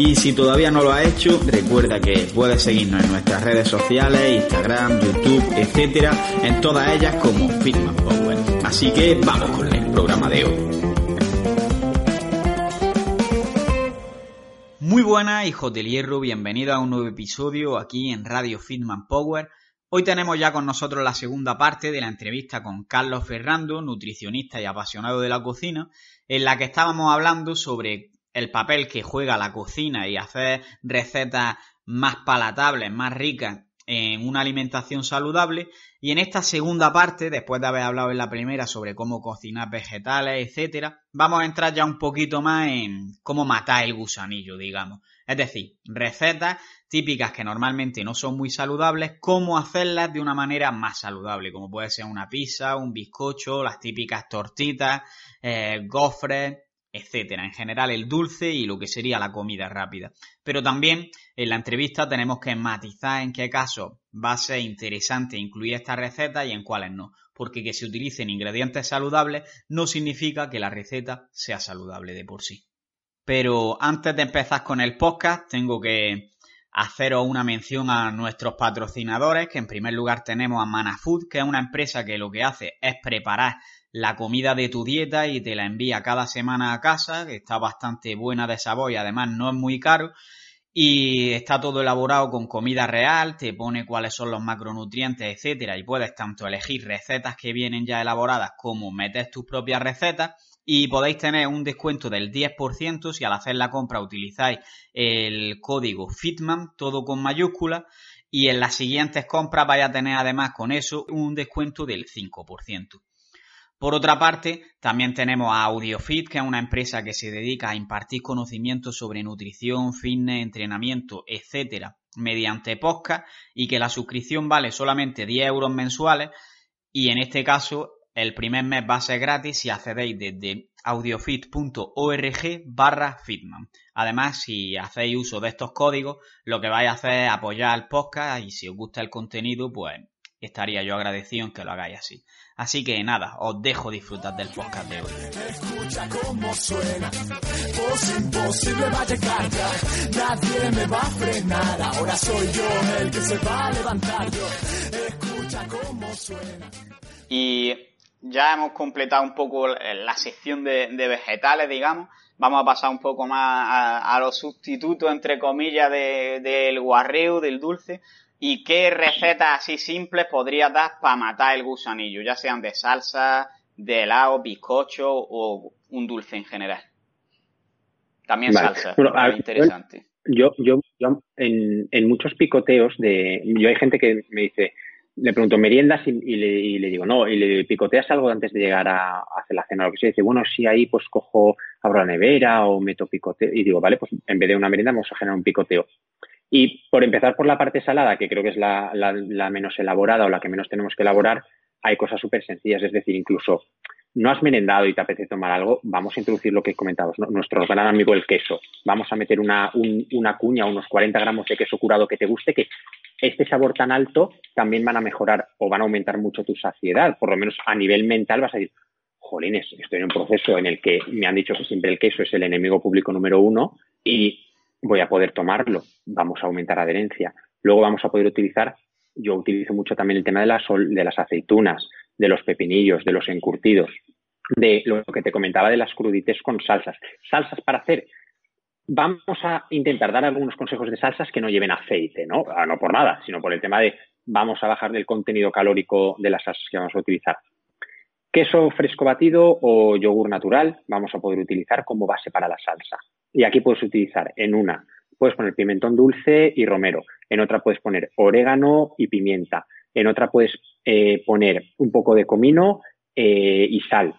Y si todavía no lo has hecho, recuerda que puedes seguirnos en nuestras redes sociales, Instagram, YouTube, etcétera, en todas ellas como Fitman Power. Así que vamos con el programa de hoy. Muy buenas, hijos del hierro, bienvenidos a un nuevo episodio aquí en Radio Fitman Power. Hoy tenemos ya con nosotros la segunda parte de la entrevista con Carlos Ferrando, nutricionista y apasionado de la cocina, en la que estábamos hablando sobre el papel que juega la cocina y hacer recetas más palatables, más ricas en una alimentación saludable. Y en esta segunda parte, después de haber hablado en la primera sobre cómo cocinar vegetales, etcétera, vamos a entrar ya un poquito más en cómo matar el gusanillo, digamos. Es decir, recetas típicas que normalmente no son muy saludables, cómo hacerlas de una manera más saludable, como puede ser una pizza, un bizcocho, las típicas tortitas, eh, gofres, etcétera. En general el dulce y lo que sería la comida rápida. Pero también en la entrevista tenemos que matizar en qué casos va a ser interesante incluir esta receta y en cuáles no. Porque que se utilicen ingredientes saludables no significa que la receta sea saludable de por sí. Pero antes de empezar con el podcast, tengo que haceros una mención a nuestros patrocinadores, que en primer lugar tenemos a Manafood, que es una empresa que lo que hace es preparar la comida de tu dieta y te la envía cada semana a casa, que está bastante buena de sabor y además no es muy caro. Y está todo elaborado con comida real, te pone cuáles son los macronutrientes, etcétera, y puedes tanto elegir recetas que vienen ya elaboradas como meter tus propias recetas y podéis tener un descuento del 10% si al hacer la compra utilizáis el código FITMAN, todo con mayúsculas, y en las siguientes compras vais a tener además con eso un descuento del 5%. Por otra parte, también tenemos a AudioFit, que es una empresa que se dedica a impartir conocimientos sobre nutrición, fitness, entrenamiento, etcétera, mediante podcast y que la suscripción vale solamente 10 euros mensuales y en este caso el primer mes va a ser gratis si accedéis desde audiofit.org barra fitman. Además, si hacéis uso de estos códigos, lo que vais a hacer es apoyar al podcast y si os gusta el contenido, pues estaría yo agradecido en que lo hagáis así. Así que nada, os dejo disfrutar del podcast de hoy. Escucha cómo suena, imposible va a llegar ya, nadie me va a frenar, ahora soy yo el que se va a levantar. Yo, escucha cómo suena. Y ya hemos completado un poco la sección de, vegetales, digamos, vamos a pasar un poco más a, los sustitutos, entre comillas, del guarreo, del dulce, ¿Y qué recetas así simples podrías dar para matar el gusanillo? Ya sean de salsa, de helado, bizcocho o un dulce en general. También salsa, interesante. Yo, yo, yo en, en, muchos picoteos de, yo hay gente que me dice, le pregunto meriendas y, le, digo, no, y le picoteas algo antes de llegar a, hacer la cena, lo que sea, dice, bueno, si ahí pues cojo, abro la nevera o meto picoteo, y digo, vale, pues en vez de una merienda vamos a generar un picoteo. Y por empezar por la parte salada, que creo que es la, menos elaborada o la que menos tenemos que elaborar, hay cosas súper sencillas. Es decir, incluso no has merendado y te apetece tomar algo, vamos a introducir lo que comentabas, nuestro gran amigo el queso. Vamos a meter una, una cuña, unos 40 gramos de queso curado que te guste, que este sabor tan alto también van a mejorar o van a aumentar mucho tu saciedad. Por lo menos a nivel mental vas a decir, jolines, estoy en un proceso en el que me han dicho que siempre el queso es el enemigo público número uno y voy a poder tomarlo, vamos a aumentar adherencia. Luego vamos a poder utilizar, yo utilizo mucho también el tema de, la sol, de las aceitunas, de los pepinillos, de los encurtidos, de lo que te comentaba de las crudites con salsas. Salsas para hacer. Vamos a intentar dar algunos consejos de salsas que no lleven aceite, ¿no? Ah, no por nada, sino por el tema de vamos a bajar del contenido calórico de las salsas que vamos a utilizar. Queso fresco batido o yogur natural vamos a poder utilizar como base para la salsa. Y aquí puedes utilizar en una, puedes poner pimentón dulce y romero, en otra puedes poner orégano y pimienta, en otra puedes eh, poner un poco de comino eh, y sal.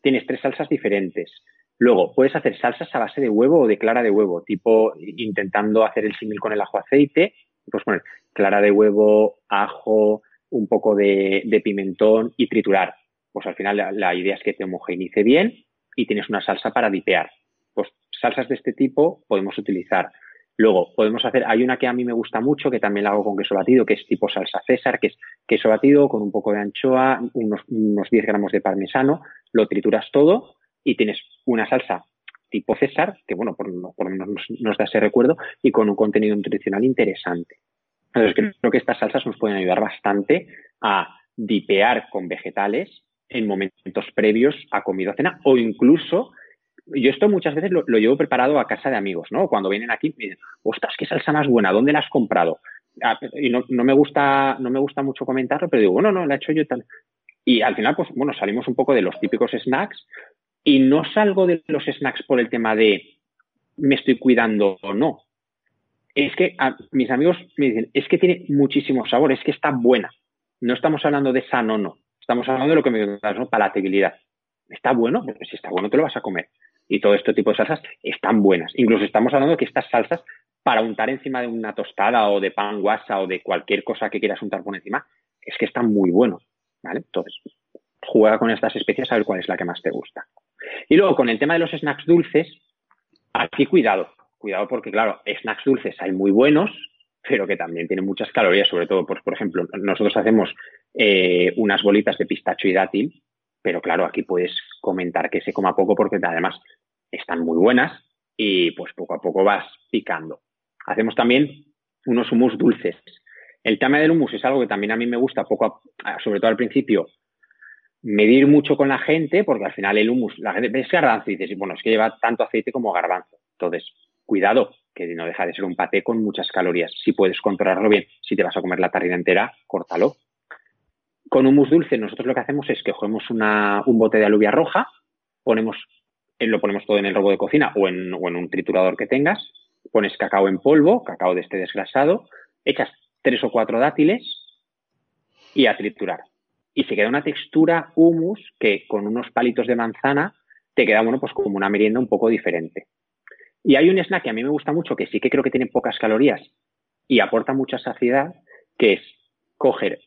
Tienes tres salsas diferentes. Luego, puedes hacer salsas a base de huevo o de clara de huevo, tipo intentando hacer el símil con el ajo aceite, Puedes poner clara de huevo, ajo, un poco de, pimentón y triturar. Pues al final la, idea es que te homogeneice bien y tienes una salsa para dipear. Pues salsas de este tipo podemos utilizar. Luego, podemos hacer, hay una que a mí me gusta mucho, que también la hago con queso batido, que es tipo salsa César, que es queso batido con un poco de anchoa, unos, unos 10 gramos de parmesano, lo trituras todo y tienes una salsa tipo César, que bueno, por, lo menos nos, da ese recuerdo, y con un contenido nutricional interesante. Entonces creo que estas salsas nos pueden ayudar bastante a dipear con vegetales en momentos previos a comida cena, o incluso yo esto muchas veces lo, llevo preparado a casa de amigos, ¿no? Cuando vienen aquí me dicen, ostras, qué salsa más buena, ¿dónde la has comprado? Ah, y no, no, me gusta, no me gusta mucho comentarlo, pero digo, bueno, no, la he hecho yo tal. Y al final, pues bueno, salimos un poco de los típicos snacks y no salgo de los snacks por el tema de me estoy cuidando o no. Es que mis amigos me dicen, es que tiene muchísimo sabor, es que está buena. No estamos hablando de sano no. Estamos hablando de lo que me das, ¿no? Palatabilidad. Está bueno, si está bueno te lo vas a comer. Y todo este tipo de salsas están buenas. Incluso estamos hablando de que estas salsas, para untar encima de una tostada o de pan guasa o de cualquier cosa que quieras untar por encima, es que están muy buenos. ¿Vale? Entonces, juega con estas especies a ver cuál es la que más te gusta. Y luego, con el tema de los snacks dulces, aquí cuidado. Cuidado porque, claro, snacks dulces hay muy buenos, pero que también tienen muchas calorías, sobre todo, pues, por ejemplo, nosotros hacemos eh, unas bolitas de pistacho y dátil, pero claro, aquí puedes comentar que se coma poco porque además están muy buenas y pues poco a poco vas picando. Hacemos también unos humus dulces. El tema del humus es algo que también a mí me gusta, poco sobre todo al principio, medir mucho con la gente, porque al final el humus, la gente ves garbanzo y dices, bueno, es que lleva tanto aceite como garbanzo. Entonces, cuidado, que no deja de ser un paté con muchas calorías. Si puedes controlarlo bien, si te vas a comer la tarrina entera, córtalo. Con humus dulce, nosotros lo que hacemos es que cogemos un bote de alubia roja, ponemos, eh, lo ponemos todo en el robo de cocina o en, o en un triturador que tengas, pones cacao en polvo, cacao de este desgrasado, echas tres o cuatro dátiles y a triturar y se queda una textura humus que con unos palitos de manzana te queda, bueno, pues como una merienda un poco diferente. Y hay un snack que a mí me gusta mucho, que sí que creo que tiene pocas calorías y aporta mucha saciedad, que es coger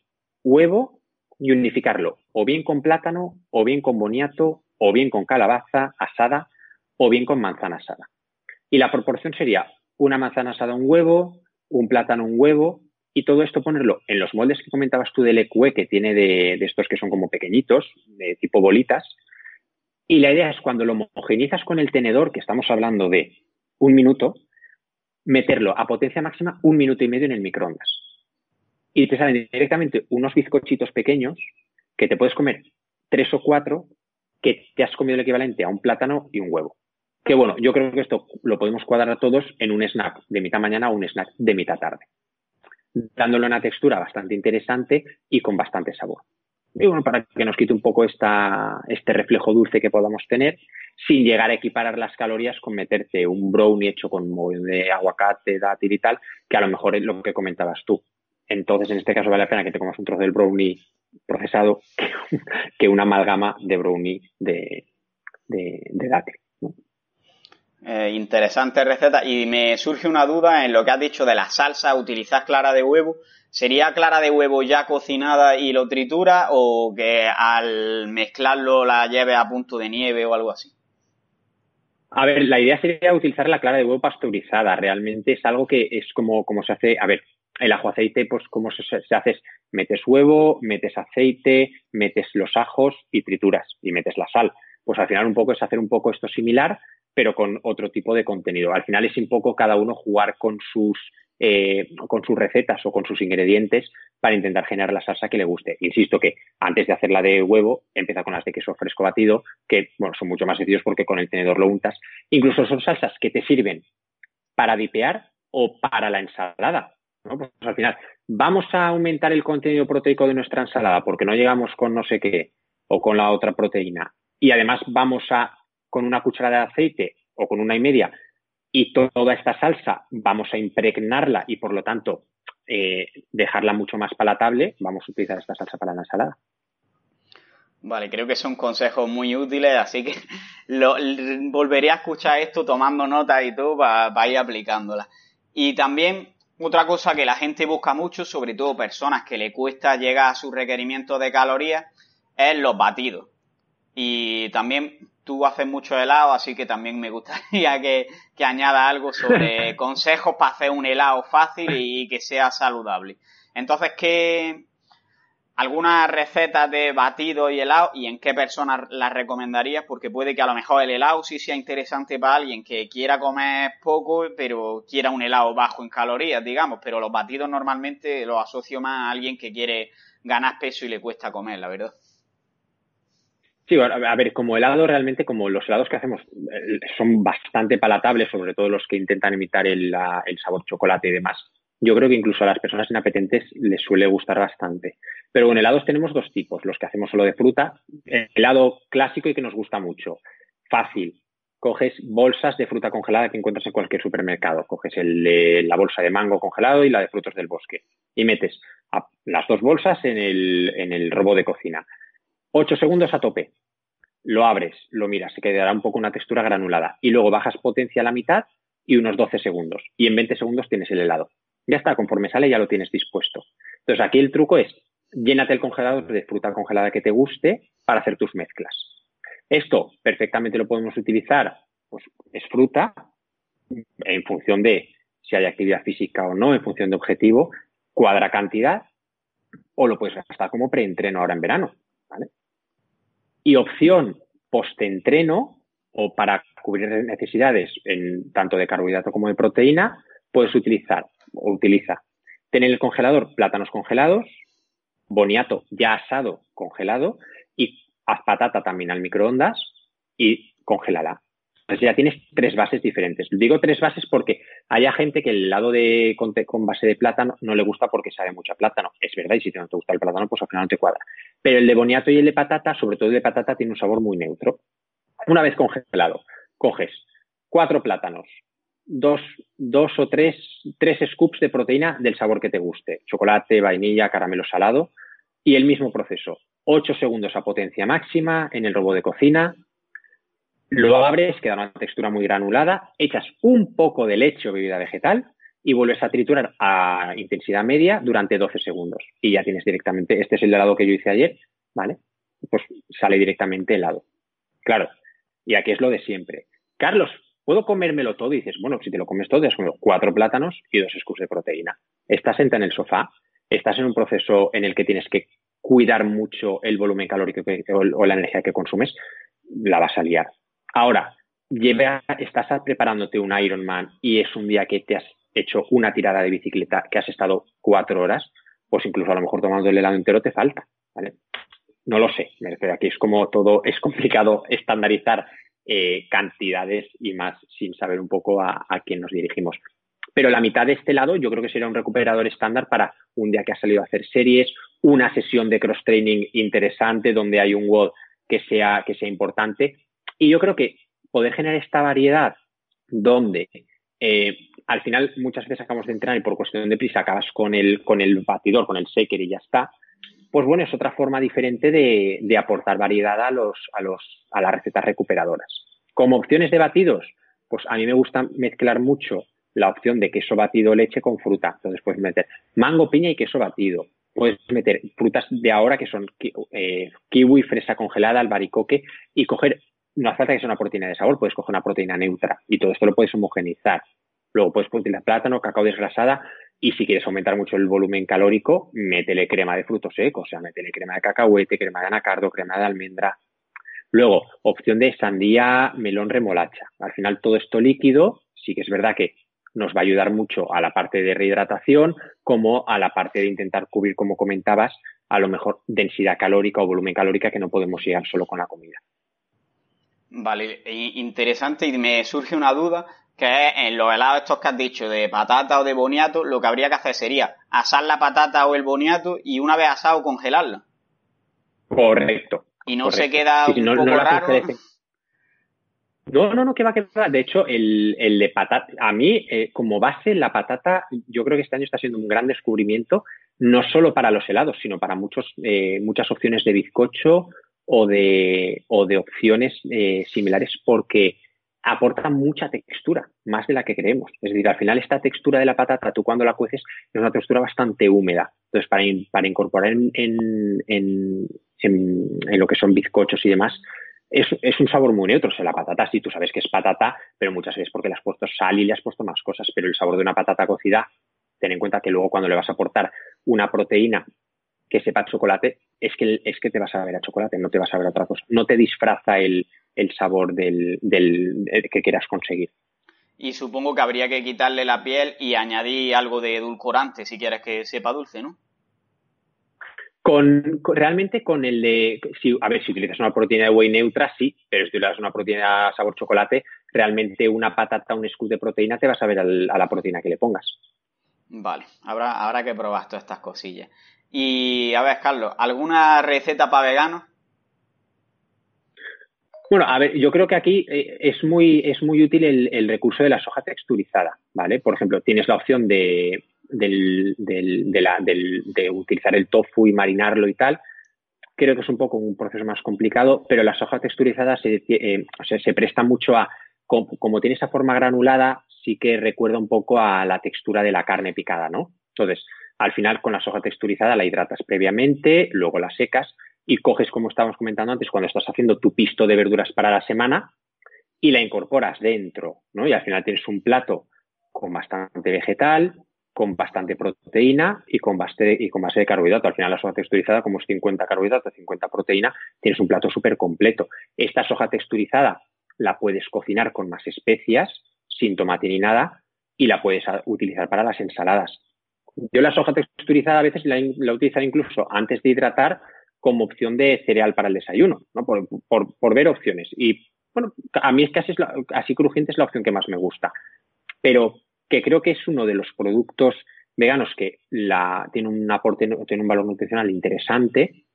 huevo y unificarlo, o bien con plátano, o bien con boniato, o bien con calabaza asada, o bien con manzana asada. Y la proporción sería una manzana asada un huevo, un plátano un huevo, y todo esto ponerlo en los moldes que comentabas tú del EQE, que tiene de, estos que son como pequeñitos, de tipo bolitas. Y la idea es cuando lo homogenizas con el tenedor, que estamos hablando de un minuto, meterlo a potencia máxima un minuto y medio en el microondas. Y te salen directamente unos bizcochitos pequeños que te puedes comer tres o cuatro que te has comido el equivalente a un plátano y un huevo. Que bueno, yo creo que esto lo podemos cuadrar a todos en un snack de mitad mañana o un snack de mitad tarde dándole una textura bastante interesante y con bastante sabor. Y bueno, para que nos quite un poco esta, este reflejo dulce que podamos tener, sin llegar a equiparar las calorías con meterte un brownie hecho con de aguacate, dátil y tal, que a lo mejor es lo que comentabas tú. Entonces, en este caso vale la pena que te comas un trozo del brownie procesado que una amalgama de brownie de, de, dátil. Eh, interesante receta. Y me surge una duda en lo que has dicho de la salsa, utilizar clara de huevo. ¿Sería clara de huevo ya cocinada y lo tritura o que al mezclarlo la lleve a punto de nieve o algo así? A ver, la idea sería utilizar la clara de huevo pasteurizada. Realmente es algo que es como, como se hace. A ver, el ajo aceite, pues como se, hace es metes huevo, metes aceite, metes los ajos y trituras y metes la sal. Pues al final un poco es hacer un poco esto similar, pero con otro tipo de contenido. Al final es un poco cada uno jugar con sus, eh, con sus recetas o con sus ingredientes para intentar generar la salsa que le guste. Insisto que antes de hacerla de huevo, empieza con las de queso fresco batido, que bueno, son mucho más sencillos porque con el tenedor lo untas. Incluso son salsas que te sirven para dipear o para la ensalada. Pues al final, vamos a aumentar el contenido proteico de nuestra ensalada porque no llegamos con no sé qué o con la otra proteína. Y además vamos a con una cucharada de aceite o con una y media y toda esta salsa vamos a impregnarla y por lo tanto eh, dejarla mucho más palatable, vamos a utilizar esta salsa para la ensalada. Vale, creo que son consejos muy útiles, así que lo, volveré a escuchar esto tomando nota y todo para, ir aplicándola. Y también Otra cosa que la gente busca mucho, sobre todo personas que le cuesta llegar a su requerimiento de calorías, es los batidos. Y también tú haces mucho helado, así que también me gustaría que, que añada algo sobre consejos para hacer un helado fácil y que sea saludable. Entonces, ¿qué, algunas recetas de batido y helado y en qué personas las recomendarías porque puede que a lo mejor el helado sí sea interesante para alguien que quiera comer poco pero quiera un helado bajo en calorías digamos. Pero los batidos normalmente los asocio más a alguien que quiere ganar peso y le cuesta comer la verdad Sí, a ver, como helado realmente, como los helados que hacemos eh, son bastante palatables, sobre todo los que intentan imitar el, el sabor chocolate y demás, yo creo que incluso a las personas inapetentes les suele gustar bastante. Pero en helados tenemos dos tipos, los que hacemos solo de fruta, helado clásico y que nos gusta mucho. Fácil. Coges bolsas de fruta congelada que encuentras en cualquier supermercado. Coges el, la bolsa de mango congelado y la de frutos del bosque. Y metes las dos bolsas en el, en el robot de cocina. Ocho segundos a tope. Lo abres, lo miras, se quedará un poco una textura granulada. Y luego bajas potencia a la mitad y unos 12 segundos. Y en 20 segundos tienes el helado. Ya está, conforme sale ya lo tienes dispuesto. Entonces aquí el truco es, llénate el congelador de fruta congelada que te guste para hacer tus mezclas. Esto perfectamente lo podemos utilizar, pues es fruta, en función de si hay actividad física o no, en función de objetivo, cuadra cantidad, o lo puedes gastar como preentreno ahora en verano. Y opción postentreno, o para cubrir necesidades en, tanto de carbohidrato como de proteína, puedes utilizar o utiliza tener el congelador plátanos congelados, boniato ya asado congelado y haz patata también al microondas y congélala. Entonces ya tienes tres bases diferentes. Digo tres bases porque haya gente que el helado de, con, base de plátano no le gusta porque sabe mucho a plátano. Es verdad, y si no te gusta el plátano, pues al final no te cuadra. Pero el de boniato y el de patata, sobre todo el de patata, tiene un sabor muy neutro. Una vez congelado, coges cuatro plátanos, dos, dos o tres, tres scoops de proteína del sabor que te guste. Chocolate, vainilla, caramelo salado. Y el mismo proceso. Ocho segundos a potencia máxima en el robot de cocina. Lo abres, queda una textura muy granulada. Echas un poco de leche o bebida vegetal y vuelves a triturar a intensidad media durante 12 segundos. Y ya tienes directamente, este es el helado que yo hice ayer, ¿vale? Pues sale directamente helado. Claro, y aquí es lo de siempre. Carlos, ¿Puedo comérmelo todo? Y dices, bueno, si te lo comes todo, has comido cuatro plátanos y dos scoops de proteína. Estás sentado en el sofá, estás en un proceso en el que tienes que cuidar mucho el volumen calórico o, la energía que consumes, la vas a liar. Ahora, estás preparándote un Ironman y es un día que te has hecho una tirada de bicicleta que has estado cuatro horas, pues incluso a lo mejor tomando el helado entero te falta, ¿vale? No lo sé, aquí es como todo, es complicado estandarizar eh, cantidades y más sin saber un poco a, quién nos dirigimos. Pero la mitad de este lado yo creo que sería un recuperador estándar para un día que ha salido a hacer series, una sesión de cross-training interesante donde hay un WOD que sea, que sea importante. Y yo creo que poder generar esta variedad donde eh, al final muchas veces acabamos de entrenar y por cuestión de prisa acabas con el, con el batidor, con el shaker y ya está, pues bueno, es otra forma diferente de, aportar variedad a, los, a, los, a las recetas recuperadoras. Como opciones de batidos, pues a mí me gusta mezclar mucho la opción de queso batido leche con fruta. Entonces puedes meter mango, piña y queso batido. Puedes meter frutas de ahora que son eh, kiwi, fresa congelada, albaricoque y coger, no hace falta que sea una proteína de sabor, puedes coger una proteína neutra y todo esto lo puedes homogenizar. Luego puedes utilizar plátano, cacao desgrasada y si quieres aumentar mucho el volumen calórico, métele crema de frutos secos, o sea, métele crema de cacahuete, crema de anacardo, crema de almendra. Luego, opción de sandía, melón, remolacha. Al final, todo esto líquido, sí que es verdad que nos va a ayudar mucho a la parte de rehidratación, como a la parte de intentar cubrir, como comentabas, a lo mejor densidad calórica o volumen calórica que no podemos llegar solo con la comida. Vale, interesante y me surge una duda que es en los helados estos que has dicho de patata o de boniato, lo que habría que hacer sería asar la patata o el boniato y una vez asado congelarla. Correcto. Y no se queda un poco raro. No, no, no, que va a quedar. De hecho, el, el de patata, a mí, eh, como base, la patata, yo creo que este año está siendo un gran descubrimiento, no solo para los helados, sino para muchos, eh, muchas opciones de bizcocho o de, o de opciones eh, similares, porque aporta mucha textura, más de la que creemos. Es decir, al final esta textura de la patata, tú cuando la cueces, es una textura bastante húmeda. Entonces, para, para incorporar en, en, en, en, lo que son bizcochos y demás, es, es, un sabor muy neutro. O sea, la patata sí, tú sabes que es patata, pero muchas veces porque le has puesto sal y le has puesto más cosas. Pero el sabor de una patata cocida, ten en cuenta que luego cuando le vas a aportar una proteína que sepa chocolate, es que, es que te vas a ver a chocolate, no te vas a ver a otra cosa. No te disfraza el, el sabor del, del, que quieras conseguir. Y supongo que habría que quitarle la piel y añadir algo de edulcorante si quieres que sepa dulce, ¿no? Con, realmente con el de, si, a ver, si utilizas una proteína de whey neutra, sí, pero si utilizas una proteína sabor chocolate, realmente una patata, un scoop de proteína te vas a ver a la proteína que le pongas. Vale, habrá, habrá que probar todas estas cosillas. Y a ver, Carlos, ¿alguna receta para veganos? Bueno, a ver, yo creo que aquí eh, es muy, es muy útil el, recurso de la soja texturizada, ¿vale? Por ejemplo, tienes la opción de, del, del, de, la, de utilizar el tofu y marinarlo y tal. Creo que es un poco un proceso más complicado, pero la soja texturizada se, eh, o sea, se presta mucho a, como, como, tiene esa forma granulada, sí que recuerda un poco a la textura de la carne picada, ¿no? Entonces, al final, con la soja texturizada la hidratas previamente, luego la secas y coges, como estábamos comentando antes, cuando estás haciendo tu pisto de verduras para la semana y la incorporas dentro, ¿no? Y al final tienes un plato con bastante vegetal, con bastante proteína y con base, y con base de carbohidrato. Al final la soja texturizada, como es 50 carbohidratos, 50 proteína, tienes un plato súper completo. Esta soja texturizada la puedes cocinar con más especias, sin tomate ni nada, y la puedes utilizar para las ensaladas. Yo la soja texturizada a veces la, la he incluso antes de hidratar como opción de cereal para el desayuno, ¿no? por, por, ver opciones. Y bueno, a mí es que así, es así crujiente es la opción que más me gusta. Pero que creo que es uno de los productos veganos que la, tiene un aporte, tiene un valor nutricional interesante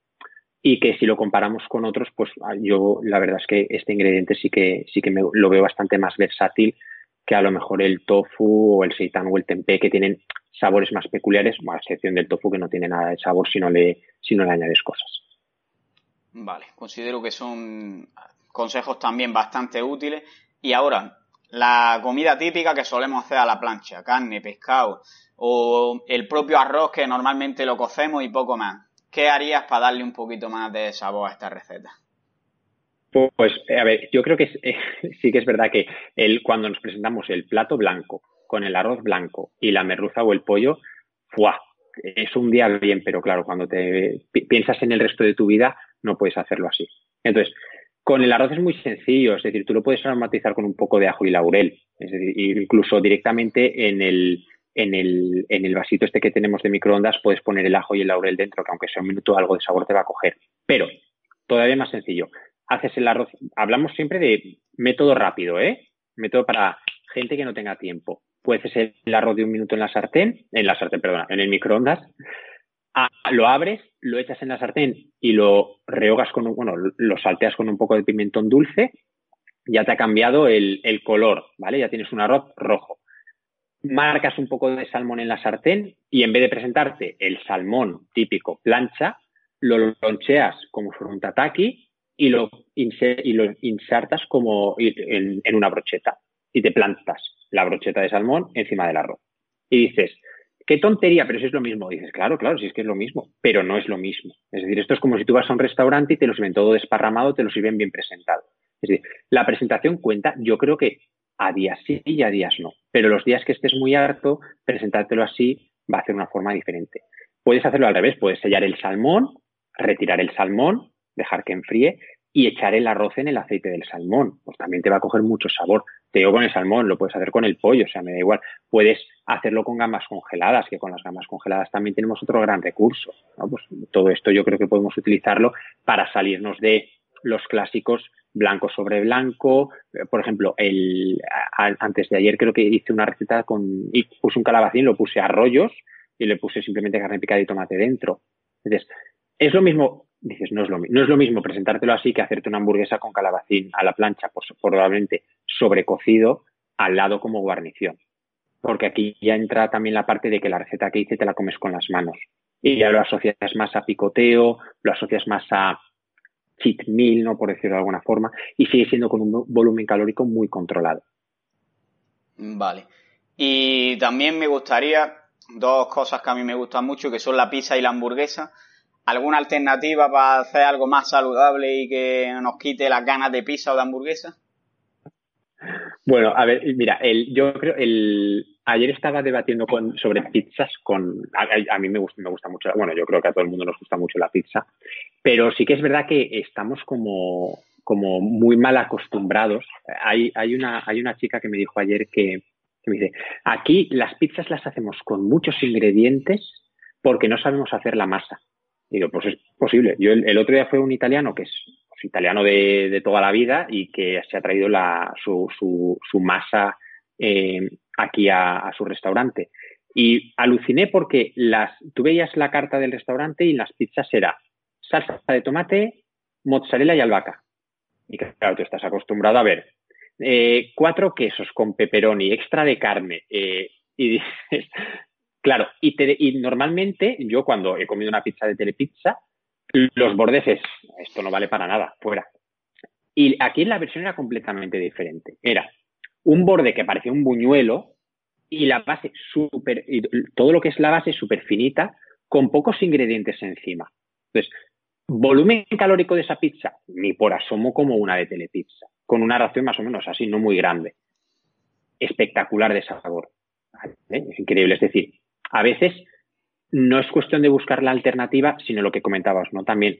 y que si lo comparamos con otros, pues yo la verdad es que este ingrediente sí que, sí que me, lo veo bastante más versátil que a lo mejor el tofu o el seitan o el tempeh que tienen sabores más peculiares, a excepción del tofu que no tiene nada de sabor si no le, si no le añades cosas. Vale, considero que son consejos también bastante útiles. Y ahora, la comida típica que solemos hacer a la plancha, carne, pescado o el propio arroz que normalmente lo cocemos y poco más. ¿Qué harías para darle un poquito más de sabor a esta receta? Pues, a ver, yo creo que sí que es verdad que cuando nos presentamos el plato blanco con el arroz blanco y la merluza o el pollo, ¡fuah! es un día bien, pero claro, cuando te piensas en el resto de tu vida, no puedes hacerlo así. Entonces, con el arroz es muy sencillo, es decir, tú lo puedes aromatizar con un poco de ajo y laurel, es decir, incluso directamente en el, en el, en el vasito este que tenemos de microondas puedes poner el ajo y el laurel dentro, que aunque sea un minuto algo de sabor te va a coger. Pero, todavía más sencillo, haces el arroz, hablamos siempre de método rápido, ¿eh? Método para gente que no tenga tiempo. Puedes hacer el arroz de un minuto en la sartén, en la sartén, perdona, en el microondas, Ah, lo abres, lo echas en la sartén y lo rehogas con un, bueno, lo salteas con un poco de pimentón dulce, ya te ha cambiado el, el color, ¿vale? Ya tienes un arroz rojo. Marcas un poco de salmón en la sartén y en vez de presentarte el salmón típico plancha, lo loncheas como un tataki y lo, insertas como en, en una brocheta y te plantas la brocheta de salmón encima del arroz. Y dices, qué tontería, pero si es lo mismo. dices, claro, claro, si es que es lo mismo, pero no es lo mismo. Es decir, esto es como si tú vas a un restaurante y te lo sirven todo desparramado, te lo sirven bien presentado. Es decir, la presentación cuenta, yo creo que a días sí y a días no. Pero los días que estés muy harto, presentártelo así va a ser una forma diferente. Puedes hacerlo al revés, puedes sellar el salmón, retirar el salmón, dejar que enfríe y echar el arroz en el aceite del salmón. Pues también te va a coger mucho sabor. Te digo con el salmón, lo puedes hacer con el pollo, o sea, me da igual. Puedes hacerlo con gambas congeladas, que con las gambas congeladas también tenemos otro gran recurso. Pues todo esto yo creo que podemos utilizarlo para salirnos de los clásicos blanco sobre blanco. Por ejemplo, el, antes de ayer creo que hice una receta con, y puse un calabacín, lo puse a rollos y le puse simplemente carne picada y tomate dentro. Entonces, es lo mismo dices, no es lo, no es lo mismo presentártelo así que hacerte una hamburguesa con calabacín a la plancha, pues, probablemente sobrecocido, al lado como guarnición. Porque aquí ya entra también la parte de que la receta que hice te la comes con las manos. Y ya lo asocias más a picoteo, lo asocias más a cheat meal, ¿no? Por decirlo de alguna forma, y sigue siendo con un volumen calórico muy controlado. Vale. Y también me gustaría dos cosas que a mí me gustan mucho, que son la pizza y la hamburguesa. ¿Alguna alternativa para hacer algo más saludable y que nos quite las ganas de pizza o de hamburguesa? Bueno, a ver, mira, el, yo creo, el, ayer estaba debatiendo con, sobre pizzas con, a, mí me gusta, me gusta mucho, bueno, yo creo que a todo el mundo nos gusta mucho la pizza, pero sí que es verdad que estamos como, como muy mal acostumbrados. Hay, hay, una, hay una chica que me dijo ayer que, que me dice, aquí las pizzas las hacemos con muchos ingredientes porque no sabemos hacer la masa. Y digo, pues es posible. Yo el, otro día fue un italiano que es pues, italiano de, toda la vida y que se ha traído la, su, su, su masa eh, aquí a, su restaurante. Y aluciné porque las, tú veías la carta del restaurante y las pizzas era salsa de tomate, mozzarella y albahaca. Y claro, tú estás acostumbrado a ver eh, cuatro quesos con pepperoni, extra de carne. Eh, y dices, claro, y, y, normalmente yo cuando he comido una pizza de telepizza, los bordes es, esto no vale para nada, fuera. Y aquí la versión era completamente diferente. Era un borde que parecía un buñuelo y la base súper, todo lo que es la base súper finita, con pocos ingredientes encima. Entonces, volumen calórico de esa pizza, ni por asomo como una de telepizza con una ración más o menos así, no muy grande. Espectacular de sabor. Es increíble. Es decir, a veces no es cuestión de buscar la alternativa, sino lo que comentabas, ¿no? También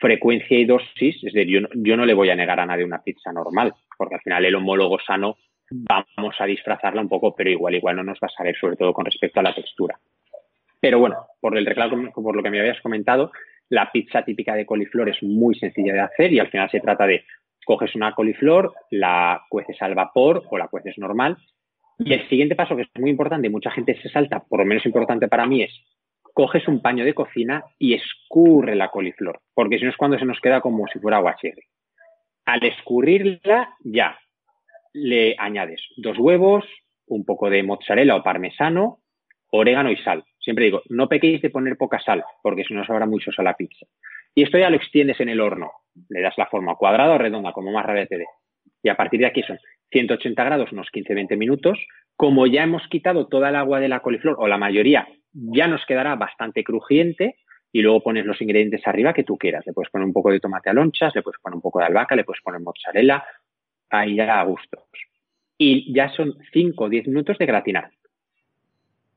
frecuencia y dosis. Es decir, yo no, le voy a negar a nadie una pizza normal, porque al final el homólogo sano vamos a disfrazarla un poco, pero igual, igual no nos va a saber, sobre todo con respecto a la textura. Pero bueno, por el reclamo, por lo que me habías comentado, la pizza típica de coliflor es muy sencilla de hacer y al final se trata de coges una coliflor, la cueces al vapor o la cueces normal. Y el siguiente paso, que es muy importante, mucha gente se salta, por lo menos importante para mí, es coges un paño de cocina y escurre la coliflor, porque si no es cuando se nos queda como si fuera aguachirri. Al escurrirla, ya le añades dos huevos, un poco de mozzarella o parmesano, orégano y sal. Siempre digo, no pequéis de poner poca sal, porque si no sabrá mucho a la pizza. Y esto ya lo extiendes en el horno. Le das la forma cuadrada o redonda, como más rabia te dé. Y a partir de aquí son 180 grados, unos 15-20 minutos. Como ya hemos quitado toda el agua de la coliflor, o la mayoría, ya nos quedará bastante crujiente. Y luego pones los ingredientes arriba que tú quieras. Le puedes poner un poco de tomate a lonchas, le puedes poner un poco de albahaca, le puedes poner mozzarella. Ahí ya a gusto. Y ya son 5 o 10 minutos de gratinar.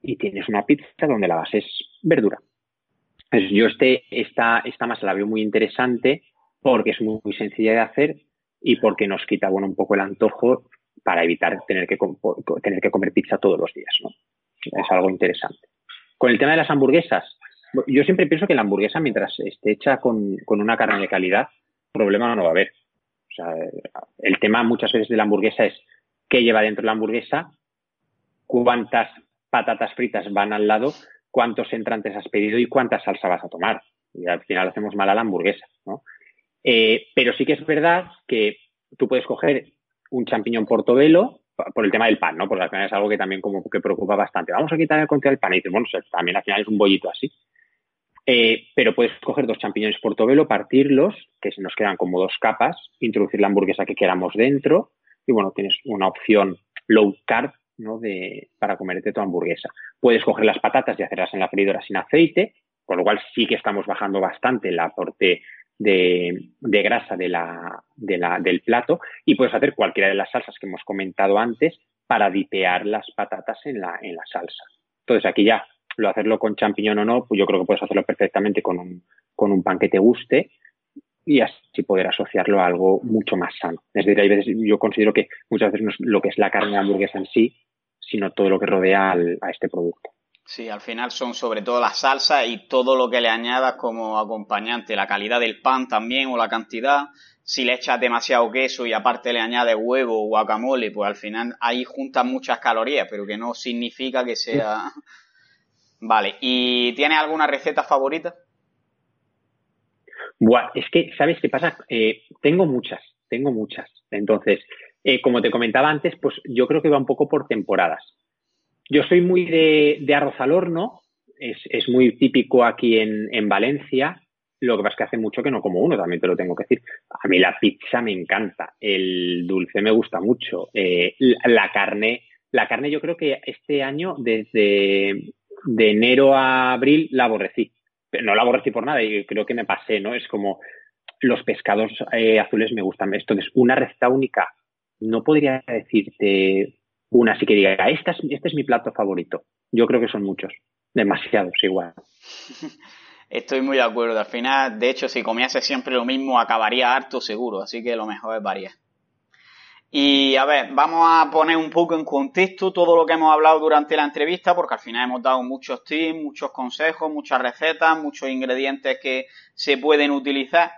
Y tienes una pizza donde la base es verdura. Pues yo este, esta, esta masa la veo muy interesante porque es muy, sencilla de hacer y porque nos quita bueno, un poco el antojo para evitar tener que, tener que comer pizza todos los días. ¿no? Es algo interesante. Con el tema de las hamburguesas, yo siempre pienso que la hamburguesa, mientras esté hecha con, con una carne de calidad, problema no va a haber. El tema muchas veces de la hamburguesa es qué lleva dentro la hamburguesa, cuántas patatas fritas van al lado cuántos entrantes has pedido y cuánta salsa vas a tomar. Y al final hacemos mal a la hamburguesa. Eh, pero sí que es verdad que tú puedes coger un champiñón portobelo por el tema del pan, ¿no? Porque al final es algo que también como que preocupa bastante. Vamos a quitar el contenido del pan y dices, bueno, también al final es un bollito así. Eh, pero puedes coger dos champiñones portobelo, partirlos, que se nos quedan como dos capas, introducir la hamburguesa que queramos dentro y bueno, tienes una opción low carb ¿no? de, para comerte tu hamburguesa. Puedes coger las patatas y hacerlas en la freidora sin aceite, con lo cual sí que estamos bajando bastante el aporte de, de grasa de la, de la, del plato y puedes hacer cualquiera de las salsas que hemos comentado antes para dipear las patatas en la, en la salsa. Entonces aquí ya lo hacerlo con champiñón o no, pues yo creo que puedes hacerlo perfectamente con un, con un pan que te guste y así poder asociarlo a algo mucho más sano. Es decir, hay veces, yo considero que muchas veces no es lo que es la carne de hamburguesa en sí, sino todo lo que rodea a este producto. Sí, al final son sobre todo la salsa y todo lo que le añadas como acompañante, la calidad del pan también o la cantidad. Si le echas demasiado queso y aparte le añades huevo o guacamole, pues al final ahí juntan muchas calorías, pero que no significa que sea... Vale, ¿y tienes alguna receta favorita? Buah, es que, ¿sabes qué pasa? Eh, tengo muchas, tengo muchas. Entonces, eh, como te comentaba antes, pues yo creo que va un poco por temporadas. Yo soy muy de, arroz al horno, es, muy típico aquí en, Valencia, Lo que pasa es que hace mucho que no como uno, también te lo tengo que decir. A mí la pizza me encanta, el dulce me gusta mucho, eh, la carne, la carne yo creo que este año, desde de enero a abril, la aborrecí. Pero no la aborrecí por nada y creo que me pasé, ¿no? Es como los pescados eh, azules me gustan. Entonces, una receta única, no podría decirte una así que diga, esta este es mi plato favorito. Yo creo que son muchos, demasiados igual. Estoy muy de acuerdo. Al final, de hecho, si comiese siempre lo mismo, acabaría harto seguro. Así que lo mejor es variar. Y a ver, vamos a poner un poco en contexto todo lo que hemos hablado durante la entrevista, porque al final hemos dado muchos tips, muchos consejos, muchas recetas, muchos ingredientes que se pueden utilizar.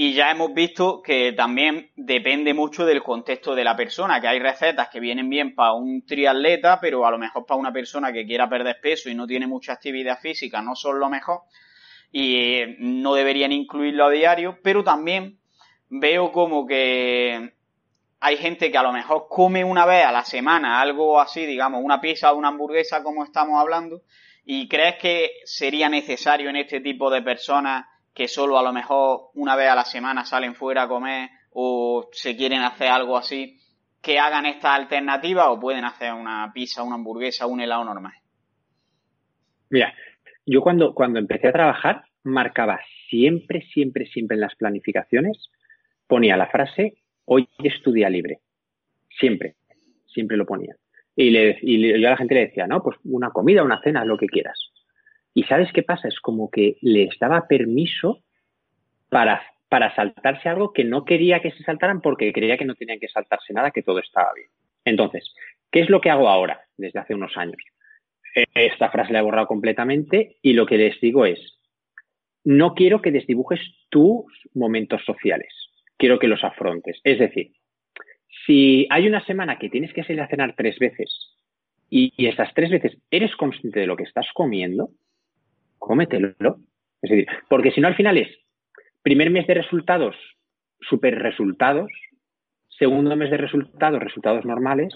Y ya hemos visto que también depende mucho del contexto de la persona, que hay recetas que vienen bien para un triatleta, pero a lo mejor para una persona que quiera perder peso y no tiene mucha actividad física no son lo mejor y no deberían incluirlo a diario, pero también veo como que hay gente que a lo mejor come una vez a la semana algo así, digamos, una pizza o una hamburguesa como estamos hablando, y crees que sería necesario en este tipo de personas que solo a lo mejor una vez a la semana salen fuera a comer o se quieren hacer algo así, que hagan esta alternativa o pueden hacer una pizza, una hamburguesa, un helado normal? Mira, yo cuando, cuando empecé a trabajar marcaba siempre, siempre, siempre en las planificaciones, ponía la frase, hoy es tu día libre. Siempre, siempre lo ponía. Y, le, y yo a la gente le decía, no, pues una comida, una cena, lo que quieras. Y ¿sabes qué pasa? Es como que les daba permiso para, para saltarse algo que no quería que se saltaran porque creía que no tenían que saltarse nada, que todo estaba bien. Entonces, ¿qué es lo que hago ahora, desde hace unos años? Eh, esta frase la he borrado completamente y lo que les digo es, no quiero que desdibujes tus momentos sociales, quiero que los afrontes. Es decir, si hay una semana que tienes que salir a cenar tres veces y, y esas tres veces eres consciente de lo que estás comiendo, cómetelo. Es decir, porque si no al final es primer mes de resultados, super resultados, segundo mes de resultados, resultados normales,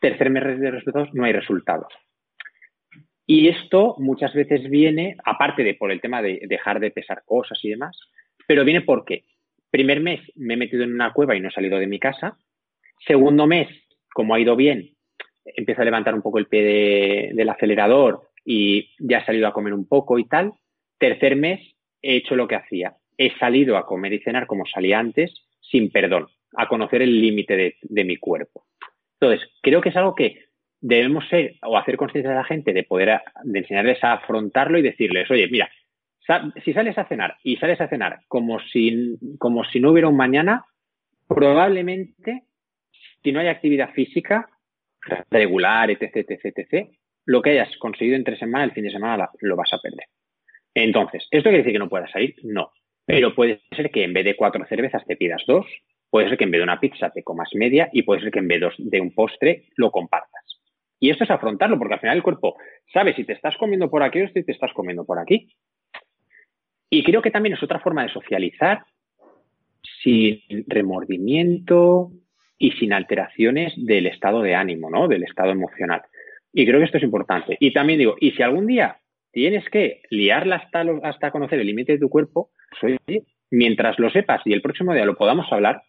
tercer mes de resultados, no hay resultados. Y esto muchas veces viene, aparte de por el tema de dejar de pesar cosas y demás, pero viene porque primer mes me he metido en una cueva y no he salido de mi casa, segundo mes, como ha ido bien, empiezo a levantar un poco el pie del acelerador y ya he salido a comer un poco y tal. Tercer mes, he hecho lo que hacía. He salido a comer y cenar como salía antes, sin perdón, a conocer el límite de, mi cuerpo. Entonces, creo que es algo que debemos ser o hacer conciencia de la gente de poder de enseñarles a afrontarlo y decirles, oye, mira, si sales a cenar y sales a cenar como si, como si no hubiera un mañana, probablemente, si no hay actividad física regular, etc., etc., etc., lo que hayas conseguido entre semana, el fin de semana lo vas a perder. Entonces, ¿esto quiere decir que no puedas salir? No. Pero puede ser que en vez de cuatro cervezas te pidas dos, puede ser que en vez de una pizza te comas media y puede ser que en vez de un postre lo compartas. Y esto es afrontarlo, porque al final el cuerpo sabe si te estás comiendo por aquí o si te estás comiendo por aquí. Y creo que también es otra forma de socializar sin remordimiento y sin alteraciones del estado de ánimo, ¿no? Del estado emocional. Y creo que esto es importante. Y también digo, y si algún día tienes que liarla hasta, hasta conocer el límite de tu cuerpo, pues, mientras lo sepas y el próximo día lo podamos hablar,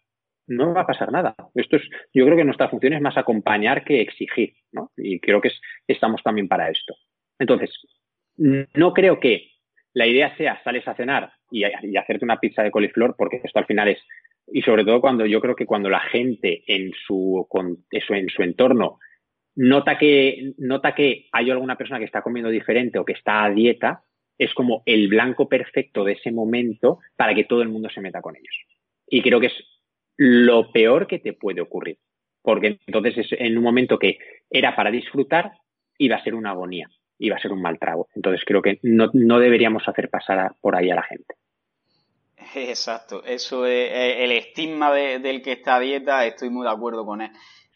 no va a pasar nada. Esto es, yo creo que nuestra función es más acompañar que exigir, ¿no? Y creo que estamos también para esto. Entonces, no creo que la idea sea sales a cenar y, y, hacerte una pizza de coliflor, porque esto al final es, y sobre todo cuando yo creo que cuando la gente en su, con, en su entorno nota que, nota que hay alguna persona que está comiendo diferente o que está a dieta, es como el blanco perfecto de ese momento para que todo el mundo se meta con ellos. Y creo que es lo peor que te puede ocurrir. Porque entonces es en un momento que era para disfrutar, iba a ser una agonía, iba a ser un mal trago. Entonces creo que no, deberíamos hacer pasar por ahí a la gente. Exacto, eso es el estigma del que está a dieta, estoy muy de acuerdo con él.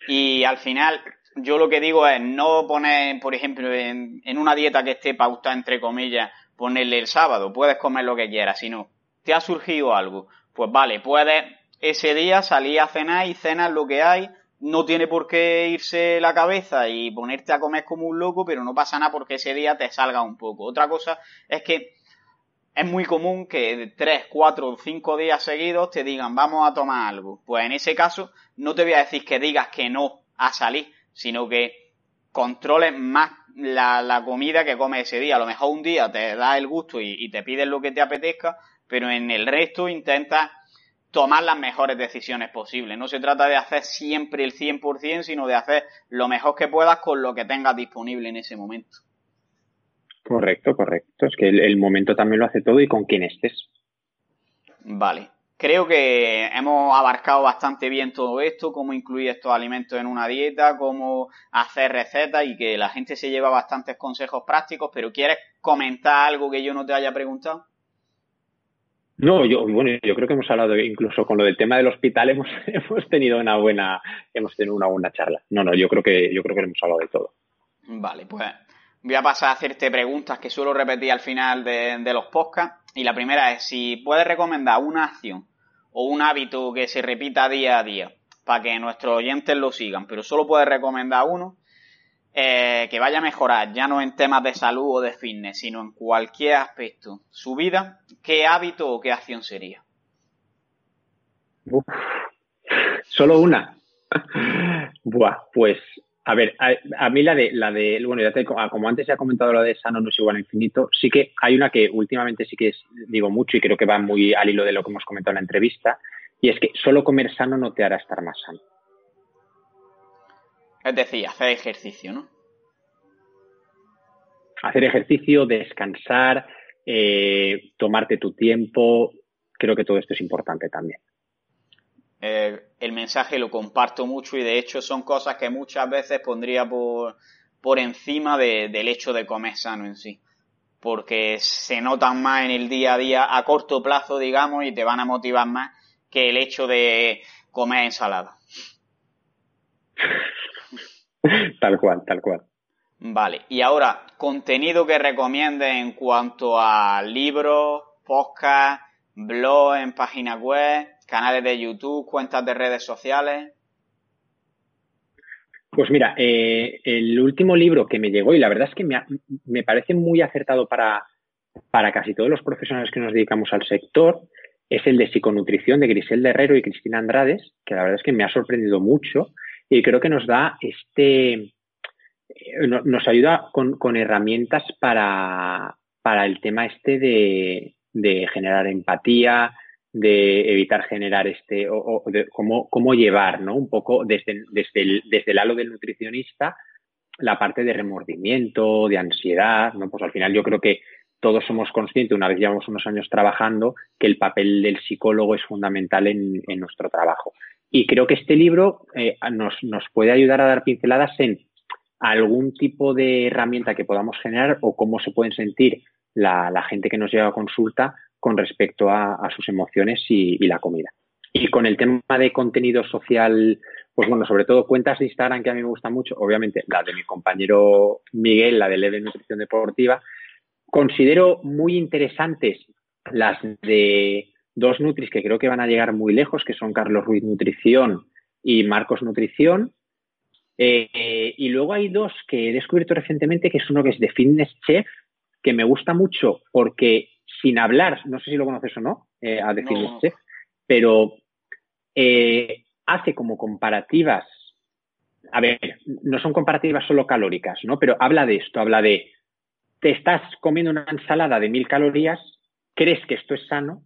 Y al final, yo lo que digo es no poner, por ejemplo, en, una dieta que esté pautada, entre comillas, ponerle el sábado, puedes comer lo que quieras, sino te ha surgido algo, pues vale, puedes ese día salir a cenar y cenar lo que hay, no tiene por qué irse la cabeza y ponerte a comer como un loco, pero no pasa nada porque ese día te salga un poco. Otra cosa es que es muy común que tres, cuatro o cinco días seguidos te digan vamos a tomar algo. Pues en ese caso no te voy a decir que digas que no a salir, sino que controles más la, comida que comes ese día. A lo mejor un día te da el gusto y, y te pides lo que te apetezca, pero en el resto intentas tomar las mejores decisiones posibles. No se trata de hacer siempre el 100%, sino de hacer lo mejor que puedas con lo que tengas disponible en ese momento. Correcto, correcto. Es que el, momento también lo hace todo y con quien estés. Vale. Creo que hemos abarcado bastante bien todo esto, cómo incluir estos alimentos en una dieta, cómo hacer recetas y que la gente se lleva bastantes consejos prácticos, pero ¿quieres comentar algo que yo no te haya preguntado? No, yo, bueno, yo creo que hemos hablado incluso con lo del tema del hospital hemos, hemos tenido una buena, hemos tenido una buena charla. No, no, yo creo que, yo creo que hemos hablado de todo. Vale, pues voy a pasar a hacerte preguntas que suelo repetir al final de, los podcasts. Y la primera es si puedes recomendar una acción o un hábito que se repita día a día para que nuestros oyentes lo sigan, pero solo puedes recomendar uno eh, que vaya a mejorar, ya no en temas de salud o de fitness, sino en cualquier aspecto, su vida, ¿qué hábito o qué acción sería? Solo una. Buah, pues a ver, a, mí la de, la de, bueno, ya te, como antes ya he comentado lo de sano no es igual a infinito, sí que hay una que últimamente sí que digo mucho y creo que va muy al hilo de lo que hemos comentado en la entrevista, y es que solo comer sano no te hará estar más sano. Es decir, hacer ejercicio, ¿no? Hacer ejercicio, descansar, eh, tomarte tu tiempo, creo que todo esto es importante también. Eh, el mensaje lo comparto mucho y de hecho son cosas que muchas veces pondría por, por encima del hecho de comer sano en sí. Porque se notan más en el día a día a corto plazo, digamos, y te van a motivar más que el hecho de comer ensalada. Tal cual, tal cual. Vale, y ahora, contenido que recomiende en cuanto a libros, podcast, blog en página web, canales de YouTube, cuentas de redes sociales. Pues mira, eh, el último libro que me llegó, y la verdad es que me, parece muy acertado para, para casi todos los profesionales que nos dedicamos al sector, es el de psiconutrición de Griselda Herrero y Cristina Andrades, que la verdad es que me ha sorprendido mucho y creo que nos da este, eh, nos ayuda con, con herramientas para, para, el tema este de, de generar empatía, de evitar generar este, o, de cómo, cómo, llevar, ¿no? Un poco desde, desde, el, desde el halo del nutricionista la parte de remordimiento, de ansiedad, ¿no? Pues al final yo creo que todos somos conscientes, una vez llevamos unos años trabajando, que el papel del psicólogo es fundamental en, en nuestro trabajo. Y creo que este libro eh, nos, nos puede ayudar a dar pinceladas en algún tipo de herramienta que podamos generar o cómo se pueden sentir la, la gente que nos llega a consulta con respecto a, sus emociones y, la comida. Y con el tema de contenido social, pues bueno, sobre todo cuentas de Instagram que a mí me gustan mucho, obviamente la de mi compañero Miguel, la de Leve Nutrición Deportiva, considero muy interesantes las de dos Nutris que creo que van a llegar muy lejos, que son Carlos Ruiz Nutrición y Marcos Nutrición. Eh, y luego hay dos que he descubierto recientemente, que es uno que es de Fitness Chef, que me gusta mucho porque sin hablar, no sé si lo conoces o no, eh, a decir pero eh, hace como comparativas, a ver, no son comparativas solo calóricas, ¿no? Pero habla de esto, habla de, te estás comiendo una ensalada de mil calorías, crees que esto es sano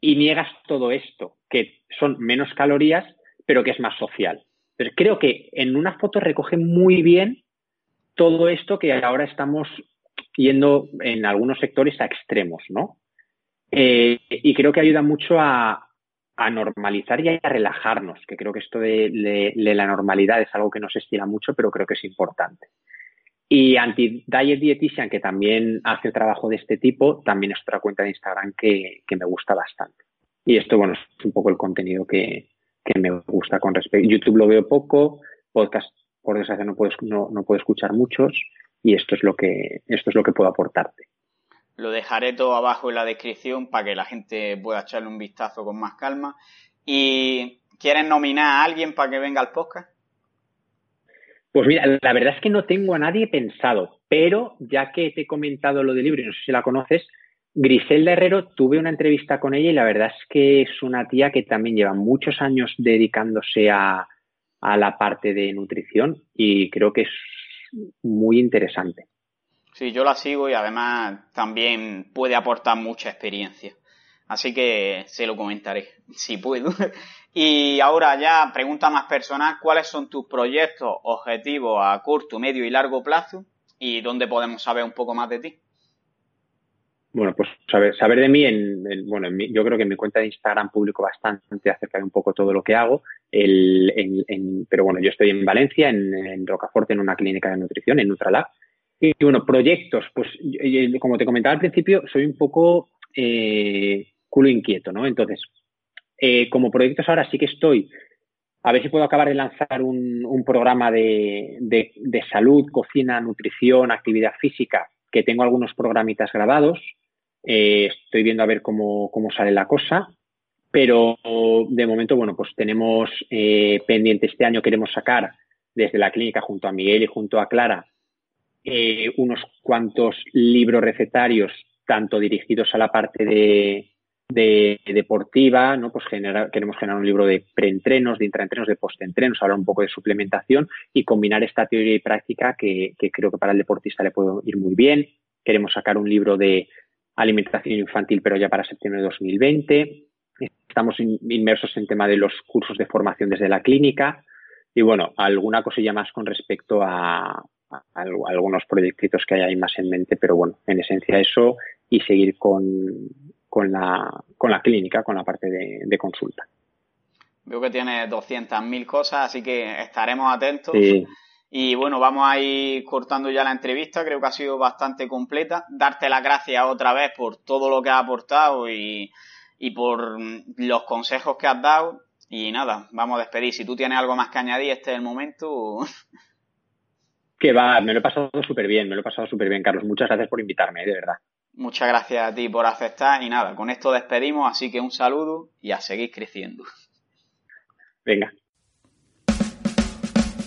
y niegas todo esto, que son menos calorías, pero que es más social. Pero creo que en una foto recoge muy bien todo esto que ahora estamos yendo en algunos sectores a extremos, ¿no? Eh, y creo que ayuda mucho a, normalizar y a relajarnos, que creo que esto de, la normalidad es algo que nos estira mucho, pero creo que es importante. Y Anti-Diet Dietitian, que también hace trabajo de este tipo, también es otra cuenta de Instagram que, me gusta bastante. Y esto, bueno, es un poco el contenido que, me gusta con respecto. YouTube lo veo poco, podcast, por desgracia, no puedo, no, no puedo escuchar muchos, y esto es lo que, esto es lo que puedo aportarte. Lo dejaré todo abajo en la descripción para que la gente pueda echarle un vistazo con más calma. ¿Y quieres nominar a alguien para que venga al podcast? Pues mira, la verdad es que no tengo a nadie pensado, pero ya que te he comentado lo del libro y no sé si la conoces, Griselda Herrero, tuve una entrevista con ella y la verdad es que es una tía que también lleva muchos años dedicándose a, a la parte de nutrición y creo que es muy interesante. Sí, yo la sigo y además también puede aportar mucha experiencia. Así que se lo comentaré, si puedo. Y ahora ya, pregunta más personal, ¿cuáles son tus proyectos, objetivos a corto, medio y largo plazo? ¿Y dónde podemos saber un poco más de ti? Bueno, pues saber, saber de mí, en, bueno, yo creo que en mi cuenta de Instagram publico bastante acerca de un poco todo lo que hago. El, pero bueno, yo estoy en Valencia, en, Rocaforte, en una clínica de nutrición, en Nutralab. Y, bueno, proyectos, pues como te comentaba al principio, soy un poco eh, culo inquieto, ¿no? Entonces, eh, como proyectos ahora sí que estoy, a ver si puedo acabar de lanzar un, programa de, salud, cocina, nutrición, actividad física, que tengo algunos programitas grabados. Eh, estoy viendo a ver cómo, sale la cosa. Pero de momento, bueno, pues tenemos eh, pendiente este año, queremos sacar desde la clínica junto a Miguel y junto a Clara unos cuantos libros recetarios, tanto dirigidos a la parte de, de deportiva, ¿no? Pues queremos generar un libro de preentrenos, de intraentrenos, de postentrenos, hablar un poco de suplementación y combinar esta teoría y práctica que, creo que para el deportista le puede ir muy bien. Queremos sacar un libro de alimentación infantil, pero ya para septiembre de 2020. Estamos inmersos en tema de los cursos de formación desde la clínica y bueno, alguna cosilla más con respecto a, algunos proyectitos que hay ahí más en mente, pero bueno, en esencia eso y seguir con, con la, con la clínica, con la parte de, consulta. Veo que tiene 200.000 cosas, así que estaremos atentos. Y bueno, vamos a ir cortando ya la entrevista, creo que ha sido bastante completa. Darte las gracias otra vez por todo lo que has aportado y, y por los consejos que has dado. Y nada, vamos a despedir. Si tú tienes algo más que añadir, este es el momento. Que va, me lo he pasado súper bien, me lo he pasado súper bien, Carlos. Muchas gracias por invitarme, de verdad. Muchas gracias a ti por aceptar y nada, con esto despedimos, así que un saludo y a seguir creciendo. Venga.